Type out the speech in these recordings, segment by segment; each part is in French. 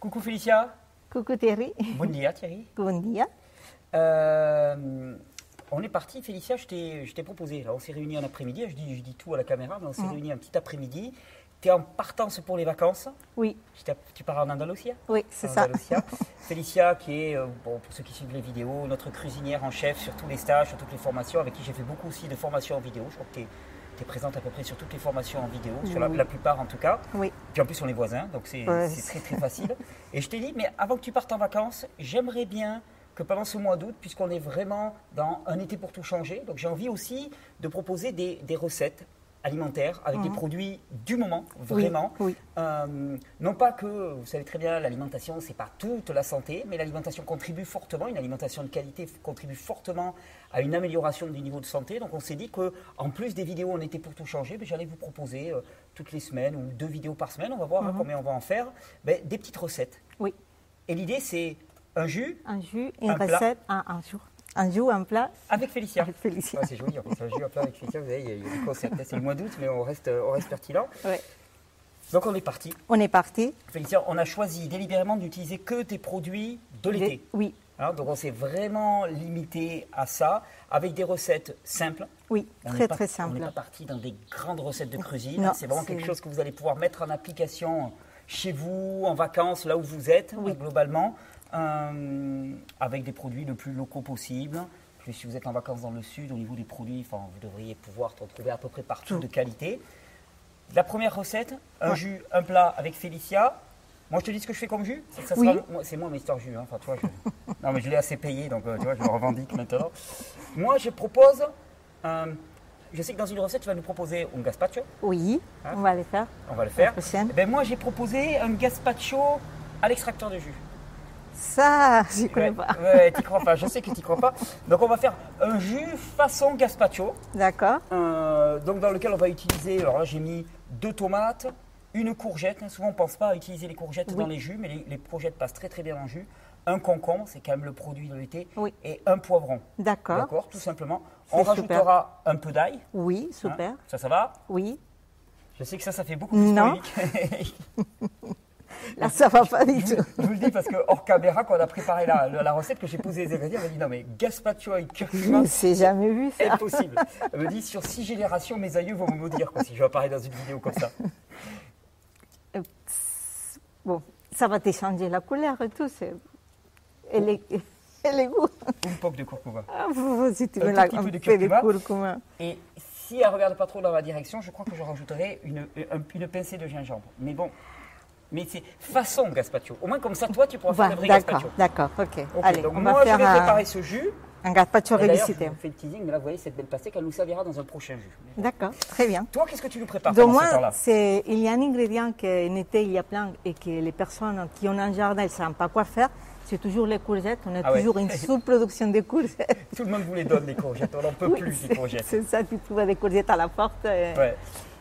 Coucou Félicia. Coucou Thierry. Bon dia Thierry. Bon dia. Euh, on est parti, Félicia, je t'ai proposé. Là, on s'est réunis en après-midi, je dis, je dis tout à la caméra, mais on s'est Mhm. réunis un petit après-midi. Tu es en partance pour les vacances. Oui, Tu pars en Andalusia oui, c'est ça. Félicia, qui est, euh, bon, pour ceux qui suivent les vidéos, notre cuisinière en chef sur tous les stages, sur toutes les formations, avec qui j'ai fait beaucoup aussi de formations en vidéo. Je crois que tu es, présente à peu près sur toutes les formations en vidéo, sur la, plupart en tout cas. Oui, Puis en plus, on est voisins, donc c'est Ouais. très très facile. Et je t'ai dit, mais avant que tu partes en vacances, j'aimerais bien que pendant ce mois d'août, puisqu'on est vraiment dans un été pour tout changer, donc j'ai envie aussi de proposer des, des recettes alimentaires avec des Mhm. produits du moment, vraiment. oui. Euh, non pas que, vous savez très bien, l'alimentation, c'est pas toute la santé, mais l'alimentation contribue fortement, une alimentation de qualité contribue fortement à une amélioration du niveau de santé. Donc on s'est dit que en plus des vidéos On était pour tout changer, ben, j'allais vous proposer euh, toutes les semaines ou deux vidéos par semaine, on va voir hein, combien on va en faire, ben, des petites recettes. oui. Et l'idée c'est un jus Un jus, une Un plat. recette, un, un jour. Un jus, un plat avec Félicia. avec Félicia. Ouais, c'est joli, en plus, un jus à plat avec Félicia, vous voyez, il y a- concept. hein. C'est le mois d'août, mais on reste, on reste pertinent. Ouais. Donc on est parti. On est parti. Félicia, on a choisi délibérément d'utiliser que des produits de l'été. Des- Oui, Hein, donc on s'est vraiment limité à ça, avec des recettes simples. oui, On très pas- très On simple. n'est pas parti dans des grandes recettes de cuisine. Non, c'est vraiment quelque chose que vous allez pouvoir mettre en application chez vous, en vacances, là où vous êtes, Oui. hein, globalement, euh, avec des produits le plus locaux possible. Puis si vous êtes en vacances dans le sud, au niveau des produits, enfin, vous devriez pouvoir en trouver à peu près partout Tout. de qualité. La première recette, un Ouais. jus, un plat avec Félicia. Moi, je te dis ce que je fais comme jus. C'est Oui. moi, Mister Jus. hein. Enfin, tu vois, je... non, mais je l'ai assez payé, donc euh, tu vois, je le revendique maintenant. Moi, je propose. euh, je sais que dans une recette, tu vas nous proposer un gazpacho. Oui, Hein on va les faire. On va le faire. La prochaine. Eh ben, moi, j'ai proposé un gazpacho à l'extracteur de jus. Ça, ne connais Ouais, pas. ouais, t'y crois pas. Je sais que t'y crois pas. Donc, on va faire un jus façon gazpacho. D'accord. Euh, donc dans lequel on va utiliser, alors là j'ai mis deux tomates, une courgette, hein. souvent on ne pense pas à utiliser les courgettes Oui. dans les jus, mais les, les courgettes passent très très bien dans le jus, un concombre, c'est quand même le produit de l'été, Oui. et un poivron, D'accord. d'accord, tout simplement. On super. rajoutera un peu d'ail, Oui, hein. super. ça ça va Oui. Je sais que ça, ça fait beaucoup plus Non. Là, ça va pas du tout. je vous le dis parce que hors caméra, quand on a préparé la, recette, que j'ai posé les ingrédients, elle m'a dit non mais gazpacho avec curcuma, Je sais jamais vu ça. impossible. Elle me dit sur six générations, mes aïeux vont me maudire quoi, si je vais apparaître dans une vidéo comme ça. Bon, ça va te changer la couleur et tout. c'est- Et les, goûts. Une poque de curcuma. Ah, vous, si tu veux la, petit peu de de curcuma. Et si elle ne regarde pas trop dans ma direction, je crois que je rajouterai une, un- une pincée de gingembre. Mais bon, mais c'est façon gazpacho. Au moins comme ça, toi, tu pourras faire le vrai D'accord, gazpacho. d'accord, ok. Ok, Allez, donc on moi, va je vais un, préparer ce jus. un gazpacho D'ailleurs, je vous fais le teasing, mais là, vous voyez cette belle pastèque, elle nous servira dans un prochain jus. D'accord, très bien. Toi, qu'est-ce que tu nous prépares Donc moi, c'est, il y a un ingrédient qu'en été, il y a plein et que les personnes qui ont un jardin, elles ne savent pas quoi faire. C'est toujours les courgettes. On a Ah ouais. toujours une sous-production de courgettes. Tout le monde vous les donne, les courgettes. On n'en peut Oui, plus, les courgettes. C'est ça, tu trouves des courgettes à la porte. et- Ouais.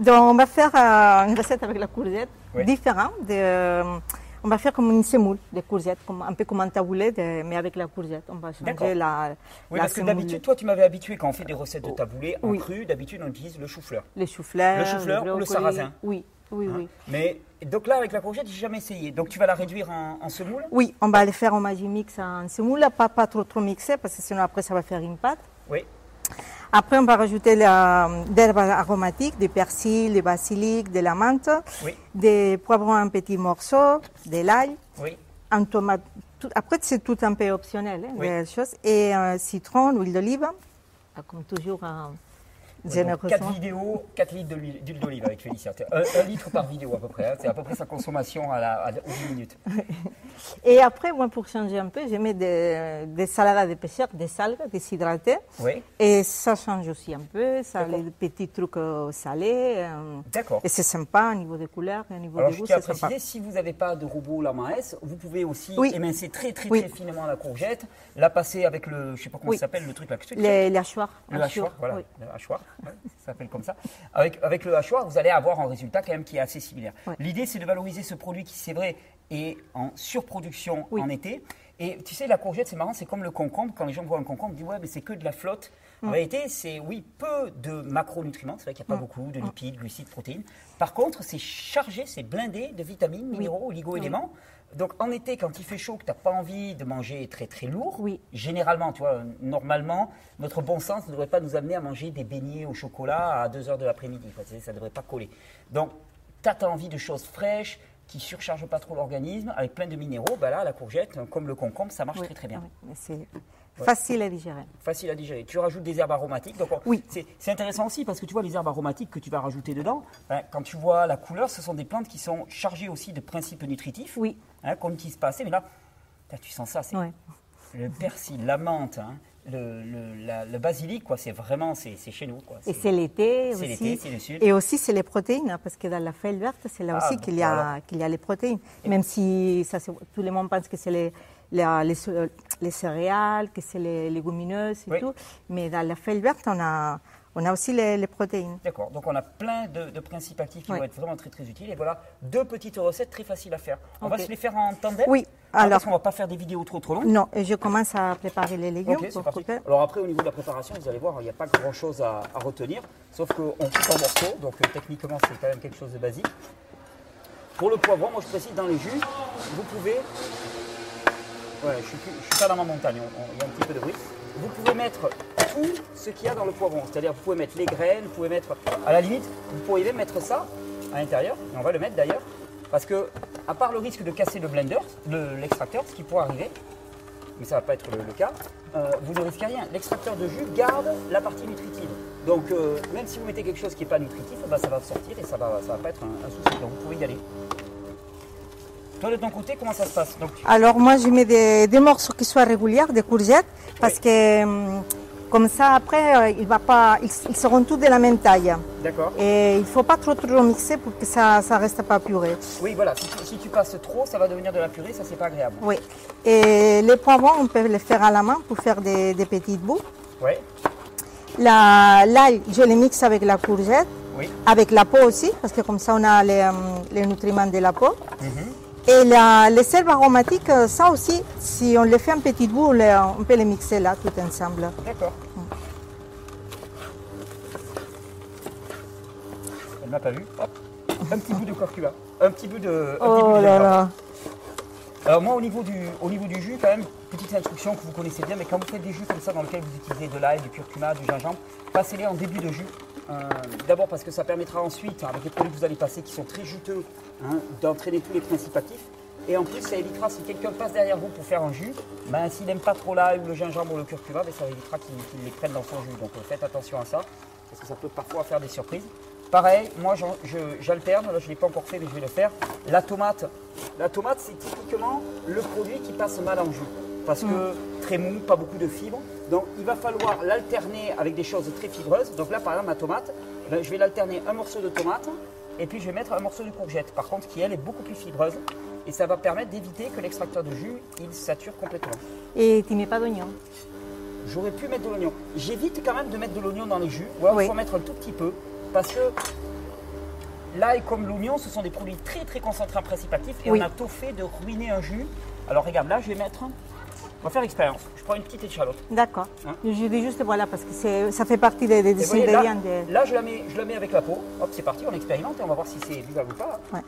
Donc on va faire euh, une recette avec la courgette Oui. différente. euh, on va faire comme une semoule de courgettes, comme, un peu comme un taboulé, de- mais avec la courgette. On va changer la, Oui, la parce que d'habitude, toi, tu m'avais habitué quand on fait des recettes de taboulé en Oui. cru, d'habitude, on utilise le chou-fleur. Le chou-fleur, Le chou-fleur ou le sarrasin Oui, oui, hein. oui. Mais donc là, avec la courgette, j'ai jamais essayé. Donc tu vas la réduire en, en semoule Oui, on va le faire en magie mix en semoule, pas, pas trop trop mixé parce que sinon après ça va faire une pâte. Oui. Après on va rajouter herbes aromatiques, des persil, des basilic, de la menthe, Oui. des poivrons en petits morceaux, de l'ail, Oui. un tomate. tout- après c'est tout un peu optionnel, hein, Oui. des choses. Et un citron, l'huile d'olive, ah, comme toujours euh, généreusement. Quatre vidéos, 4 litres d'huile d'olive avec Félicia. Un, un litre par vidéo à peu près. hein. C'est à peu près sa consommation à la, à, aux 10 minutes. Et après, moi pour changer un peu, je mets des, des salades de pêcheurs, des algues déshydratées. Oui. Et ça change aussi un peu, ça a des petits trucs euh, salés. euh, D'accord. et c'est sympa au niveau des couleurs, au niveau Alors des je goûts, tiens à c'est sympa. préciser, si vous n'avez pas de robot la main S, vous pouvez aussi Oui. émincer très très Oui. très finement la courgette, la passer avec le, je sais pas comment Oui. ça s'appelle, le truc là. les hachoirs. Le hachoir, voilà, le hachoir, ouais, ça s'appelle comme ça. Avec, avec le hachoir, vous allez avoir un résultat quand même qui est assez similaire. Ouais. L'idée, c'est de valoriser ce produit qui, c'est vrai, est en surproduction Oui. en été. Et tu sais, la courgette, c'est marrant, c'est comme le concombre. Quand les gens voient un concombre, ils disent ouais, mais c'est que de la flotte. Mm. En réalité, c'est oui, peu de macronutriments. C'est vrai qu'il n'y a pas beaucoup de lipides, glucides, protéines. Par contre, c'est chargé, c'est blindé de vitamines, minéraux, oligo-éléments. Donc en été, quand il fait chaud, que tu n'as pas envie de manger très très lourd, Oui. généralement, tu vois, normalement, notre bon sens ne devrait pas nous amener à manger des beignets au chocolat à 2h de l'après-midi. Ça ne devrait pas coller. Donc, tu as envie de choses fraîches, qui ne surchargent pas trop l'organisme, avec plein de minéraux. Bah là, la courgette, comme le concombre, ça marche Oui, très très bien. oui, c'est facile à digérer. Facile à digérer. Tu rajoutes des herbes aromatiques. Donc on- Oui. c'est, c'est intéressant aussi parce que tu vois les herbes aromatiques que tu vas rajouter dedans. ben, quand tu vois la couleur, ce sont des plantes qui sont chargées aussi de principes nutritifs. Oui. Hein, qu'on n'utilise pas assez. Mais là, là, tu sens ça. C'est Ouais. le persil, la menthe, hein, le, le- la- le basilic, quoi. C'est vraiment, c'est, chez nous, quoi. Et c'est l'été aussi. l'été, c'est le sud. Et aussi, c'est les protéines, hein, parce que dans la feuille verte, c'est là Ah, aussi qu'il y, a, voilà. qu'il y a les protéines. Même si ça, tout le monde pense que c'est les, les, les cé- les céréales, que c'est les légumineuses et Oui. tout. Mais dans la feuille verte, on a, on a aussi les, les protéines. D'accord. Donc on a plein de, de principes actifs qui vont être vraiment très très utiles. Et voilà deux petites recettes très faciles à faire. On va se les faire en tandem. Oui, Ah, alors- Parce qu'on va pas faire des vidéos trop trop longues. Non, et je commence à préparer les légumes Ok, c'est pour parti. Alors après, au niveau de la préparation, vous allez voir, il n'y a pas grand-chose à, à retenir, sauf qu'on coupe en morceaux, donc euh, techniquement, c'est quand même quelque chose de basique. Pour le poivron, moi je précise dans les jus, vous pouvez... Ouais, je ne suis, pas dans ma montagne, on- on- il y a un petit peu de bruit. Vous pouvez mettre tout ce qu'il y a dans le poivron, c'est-à-dire vous pouvez mettre les graines, vous pouvez mettre... À la limite, vous pourriez même mettre ça à l'intérieur, et on va le mettre d'ailleurs, parce que, à part le risque de casser le blender, le- l'extracteur, ce qui pourrait arriver, mais ça ne va pas être le, cas, euh, vous ne risquez rien. L'extracteur de jus garde la partie nutritive. Donc euh, même si vous mettez quelque chose qui n'est pas nutritif, bah, ça va sortir et ça ne va, pas être un souci. Donc vous pouvez y aller. Toi de ton côté, comment ça se passe Donc, tu- Alors moi, je mets des, des morceaux qui soient réguliers, des courgettes, parce que hum, comme ça, après, euh, il va pas, ils, ils seront tous de la même taille. D'accord. Et il ne faut pas trop trop mixer pour que ça ne reste pas puré. Oui, voilà. Si tu, si tu passes trop, ça va devenir de la purée, ça c'est pas agréable. Oui. Et les poivrons, on peut les faire à la main pour faire des, des petites bouts. La- L'ail, je les mixe avec la courgette, Oui. avec la peau aussi, parce que comme ça, on a les, hum, les nutriments de la peau. Mhm. Et la- les herbes aromatiques, euh, ça aussi, si on les fait en petites bouts, on, peut les mixer là, tout ensemble. D'accord. Elle m'a pas vu. Hop. Un petit bout de curcuma. Un petit bout de. un petit bout Oh de là là. Alors moi au niveau, du, au niveau du jus quand même, petite instruction que vous connaissez bien, mais quand vous faites des jus comme ça dans lesquels vous utilisez de l'ail, du curcuma, du gingembre, passez-les en début de jus. Euh, D'abord parce que ça permettra ensuite, avec les produits que vous allez passer qui sont très juteux, hein, d'entraîner tous les principes actifs. Et en plus ça évitera si quelqu'un passe derrière vous pour faire un jus, ben, s'il n'aime pas trop l'ail ou le gingembre ou le curcuma, ben, ça évitera qu'il les prenne dans son jus. Donc euh, faites attention à ça, parce que ça peut parfois faire des surprises. Pareil, moi j'alterne, là je ne l'ai pas encore fait mais je vais le faire. La tomate, la tomate c'est typiquement le produit qui passe mal en jus. Parce que très mou, pas beaucoup de fibres. Donc il va falloir l'alterner avec des choses très fibreuses. Donc là par exemple ma tomate, ben, je vais l'alterner un morceau de tomate et puis je vais mettre un morceau de courgette. Par contre qui elle est beaucoup plus fibreuse. Et ça va permettre d'éviter que l'extracteur de jus il sature complètement. Et tu mets pas d'oignon. J'aurais pu mettre de l'oignon. J'évite quand même de mettre de l'oignon dans les jus. Ou alors il Oui. faut mettre un tout petit peu. Parce que l'ail comme l'oignon, ce sont des produits très très concentrés en principes actifs. Et Oui. on a tôt fait de ruiner un jus. Alors regarde, là je vais mettre. On va faire l'expérience. Je prends une petite échalote. D'accord. Hein Je dis juste voilà parce que ça fait partie des, des voyez, là, de- là, je, la mets, je la mets avec la peau. Hop, c'est parti, on expérimente et on va voir si c'est vivable ou pas. Ouais.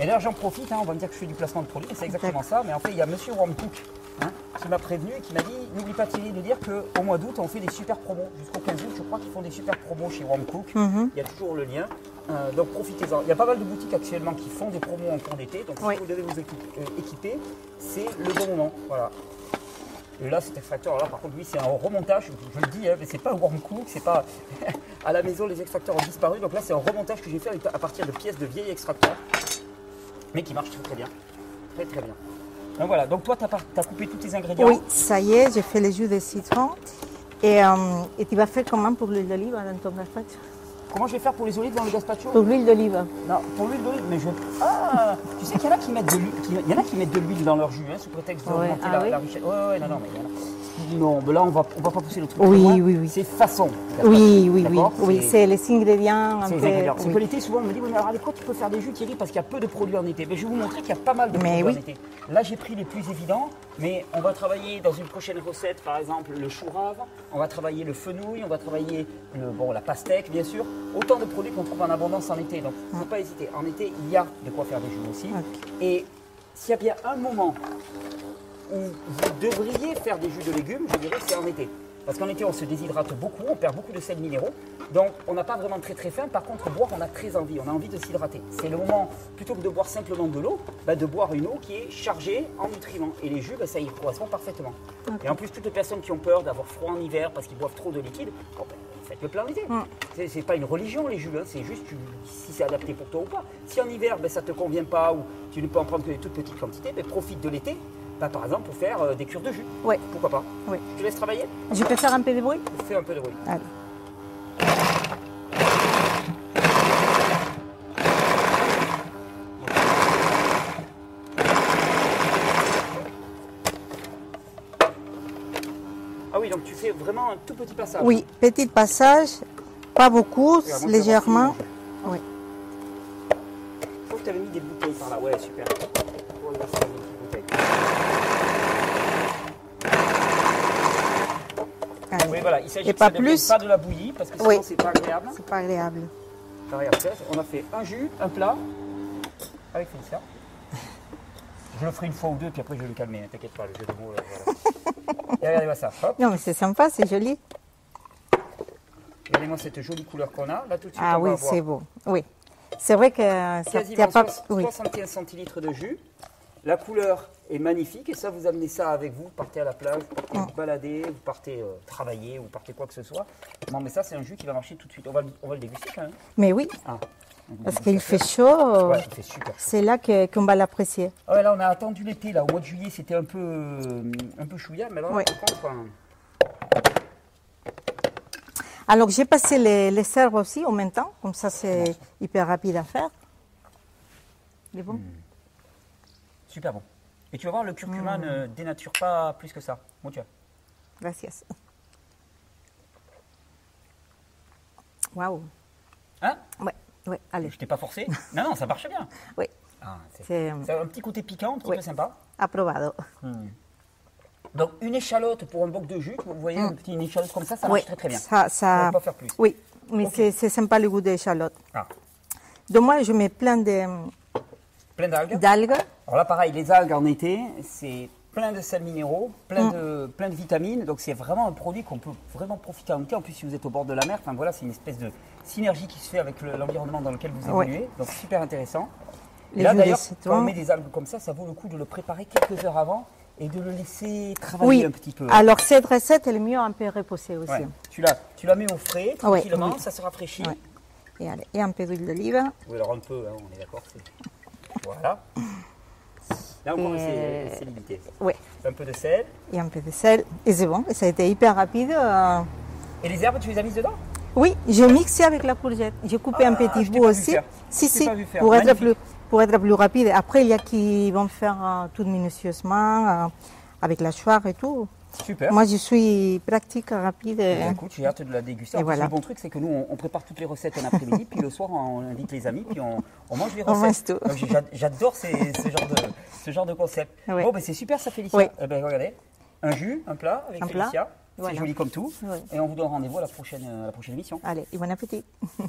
Et d'ailleurs, j'en profite, hein, on va me dire que je fais du placement de produit, c'est exactement ça. Mais en fait, il y a Monsieur Warmcook hein, qui m'a prévenu et qui m'a dit n'oublie pas Thierry de dire qu'au mois d'août, on fait des super promos. Jusqu'au 15 août, je crois qu'ils font des super promos chez Warmcook. Mhm. Il y a toujours le lien. Euh, donc profitez-en. Il y a pas mal de boutiques actuellement qui font des promos en cours d'été. Donc Oui. si vous devez vous équiper, euh, équiper, c'est le bon moment. Voilà. Et là, cet extracteur, là, par contre, oui, c'est un remontage. Je, je le dis, hein, mais c'est pas warm cook, c'est pas à la maison, les extracteurs ont disparu. Donc là, c'est un remontage que j'ai fait à partir de pièces de vieilles extracteurs, mais qui marche très très bien, très très bien. Donc voilà. Donc toi, tu as, coupé tous tes ingrédients. Oui, ça y est, j'ai fait les jus de citron. Et, euh, et tu vas faire comment pour l'huile d'olive dans ton gazpacho Comment je vais faire pour les olives dans le gazpacho Pour l'huile d'olive. Non, pour l'huile d'olive, mais je. Ah Tu sais qu'il y en a qui mettent de l'huile, qui- il y en a qui mettent de l'huile dans leur jus, hein, sous prétexte Ouais, d'augmenter ah la, oui la richesse. Ouais, ouais, non, non, mais il y en a. Non, mais là, on va, on va pas pousser le truc. Oui, loin. oui, oui. C'est façon. Oui, oui, oui. Oui, C'est- les ingrédients. C'est ingrédients. Oui. que l'été, souvent, on me dit, mais alors avec quoi tu peux faire des jus, Thierry Parce qu'il y a peu de produits en été. Mais je vais vous montrer qu'il y a pas mal de Mais produits oui. en été. Là, j'ai pris les plus évidents, mais on va travailler dans une prochaine recette, par exemple, le chou rave, on va travailler le fenouil, on va travailler le, bon, la pastèque, bien sûr. Autant de produits qu'on trouve en abondance en été. Donc, il ne faut pas hésiter. En été, il y a de quoi faire des jus aussi. Et s'il y a bien un moment où vous devriez faire des jus de légumes, je dirais que c'est en été. Parce qu'en été, on se déshydrate beaucoup, on perd beaucoup de sels minéraux. Donc, on n'a pas vraiment très très faim. Par contre, boire, on a très envie. On a envie de s'hydrater. C'est le moment, plutôt que de boire simplement de l'eau, bah, de boire une eau qui est chargée en nutriments. Et les jus, bah, ça y correspond parfaitement. Et en plus, toutes les personnes qui ont peur d'avoir froid en hiver parce qu'ils boivent trop de liquide, bon, ben, faites le plein l'été. C'est- C'est pas une religion, les jus. hein. C'est juste tu- si c'est adapté pour toi ou pas. Si en hiver, ben, ça te convient pas ou tu ne peux en prendre que des toutes petites quantités, ben, profite de l'été. Bah, par exemple, pour faire euh, des cures de jus. Oui. Pourquoi pas Oui. Je te laisse travailler Je peux faire un peu de bruit? Fais un peu de bruit. Allez. Ah oui, donc tu fais vraiment un tout petit passage. Oui, petit passage, pas beaucoup, Oui, de légèrement. Oui. Je crois que tu avais mis des bouteilles par là. Ouais, super. Oh, là, c'est des bouteilles. Allez. Oui, voilà, il s'agit pas ça plus pas de la bouillie parce que sinon Oui. c'est pas agréable. C'est pas agréable. Alors, regarde, ça, on a fait un jus, un plat avec Félicia. Je le ferai une fois ou deux, puis après je vais le calmer, hein, t'inquiète pas, le jeu de mots. là, voilà. Et regardez-moi ça, hop, Non, mais c'est sympa, c'est joli. regardez-moi cette jolie couleur qu'on a. Là tout de suite, Ah on oui, c'est beau. Oui. C'est vrai que ça quasiment tient pas. soix- Oui. 75 centilitres de jus. La couleur est magnifique et ça, vous amenez ça avec vous. Vous partez à la plage, vous partez vous balader, vous partez euh, travailler, vous partez quoi que ce soit. Non, mais ça, c'est un jus qui va marcher tout de suite. On va, le- on va le déguster quand même. Mais oui, Ah. parce qu'il fait chaud. Ouais, il fait super chaud. C'est là que- qu'on va l'apprécier. Ah ouais, là, on a attendu l'été. Là, au mois de juillet, c'était un peu, euh, un peu chouillard, mais là, Ouais. hein, Alors j'ai passé les, les aussi en même temps, comme ça c'est hyper rapide à faire. Il est bon? Super bon. Et tu vas voir, le curcuma ne dénature pas plus que ça. Bon, tiens. Gracias. Waouh. Hein? Ouais, ouais, allez. Je t'ai pas forcé Non, non, ça marche bien. Oui, Ah, c'est c'est un petit côté piquant, un petit Oui. peu sympa. approbado. Donc, une échalote pour un boc de jus, vous voyez, une petite une échalote comme ça, ça marche très très bien. Ça, On ça, va pas faire plus. Oui, mais c'est- sympa le goût des échalotes. Ah, Donc moi, je mets plein de- plein d'algues. d'algues. Alors là, pareil, les algues en été, c'est plein de sels minéraux, plein, Mm. de, plein de vitamines. Donc, c'est vraiment un produit qu'on peut vraiment profiter en été. En plus, si vous êtes au bord de la mer, enfin voilà, c'est une espèce de synergie qui se fait avec le- l'environnement dans lequel vous évoluez. Donc, super intéressant. Et Les là, d'ailleurs, quand on met des algues comme ça, ça vaut le coup de le préparer quelques heures avant et de le laisser travailler Oui, un petit peu. alors cette recette, elle est mieux un peu reposée aussi. Ouais. Tu, la, tu la mets au frais, tranquillement, oui. ça se rafraîchit. Ouais. Et, allez, et un peu d'huile d'olive. Oui, alors un peu, hein, on est d'accord. c'est- Voilà. Là encore, Et- c'est c'est limité. Oui, Un peu de sel. et un peu de sel. Et c'est bon, et ça a été hyper rapide. euh. Et les herbes, tu les as mises dedans? Oui, j'ai mixé avec la courgette. J'ai coupé Ah, un petit je t'ai bout aussi. Si, si, pour être, plus, pour être plus rapide. Après, il y a qui vont faire euh, tout minutieusement, euh, avec la choire et tout. Super. Moi, je suis pratique, rapide. Eh bien, écoute, j'ai hâte de la déguster. Et En voilà. Le bon truc, c'est que nous, on, on prépare toutes les recettes un après-midi, puis le soir, on invite les amis, puis on, on mange les On recettes. mange tout. J'adore ce, genre de, ce genre de concept. Ouais. Bon, ben, c'est super ça, Félicia. Oui. Eh ben, regardez, un jus, un plat avec Un plat. Félicia. C'est Voilà. joli comme tout. Et on vous donne rendez-vous à la prochaine, à la prochaine émission. Allez, et bon appétit.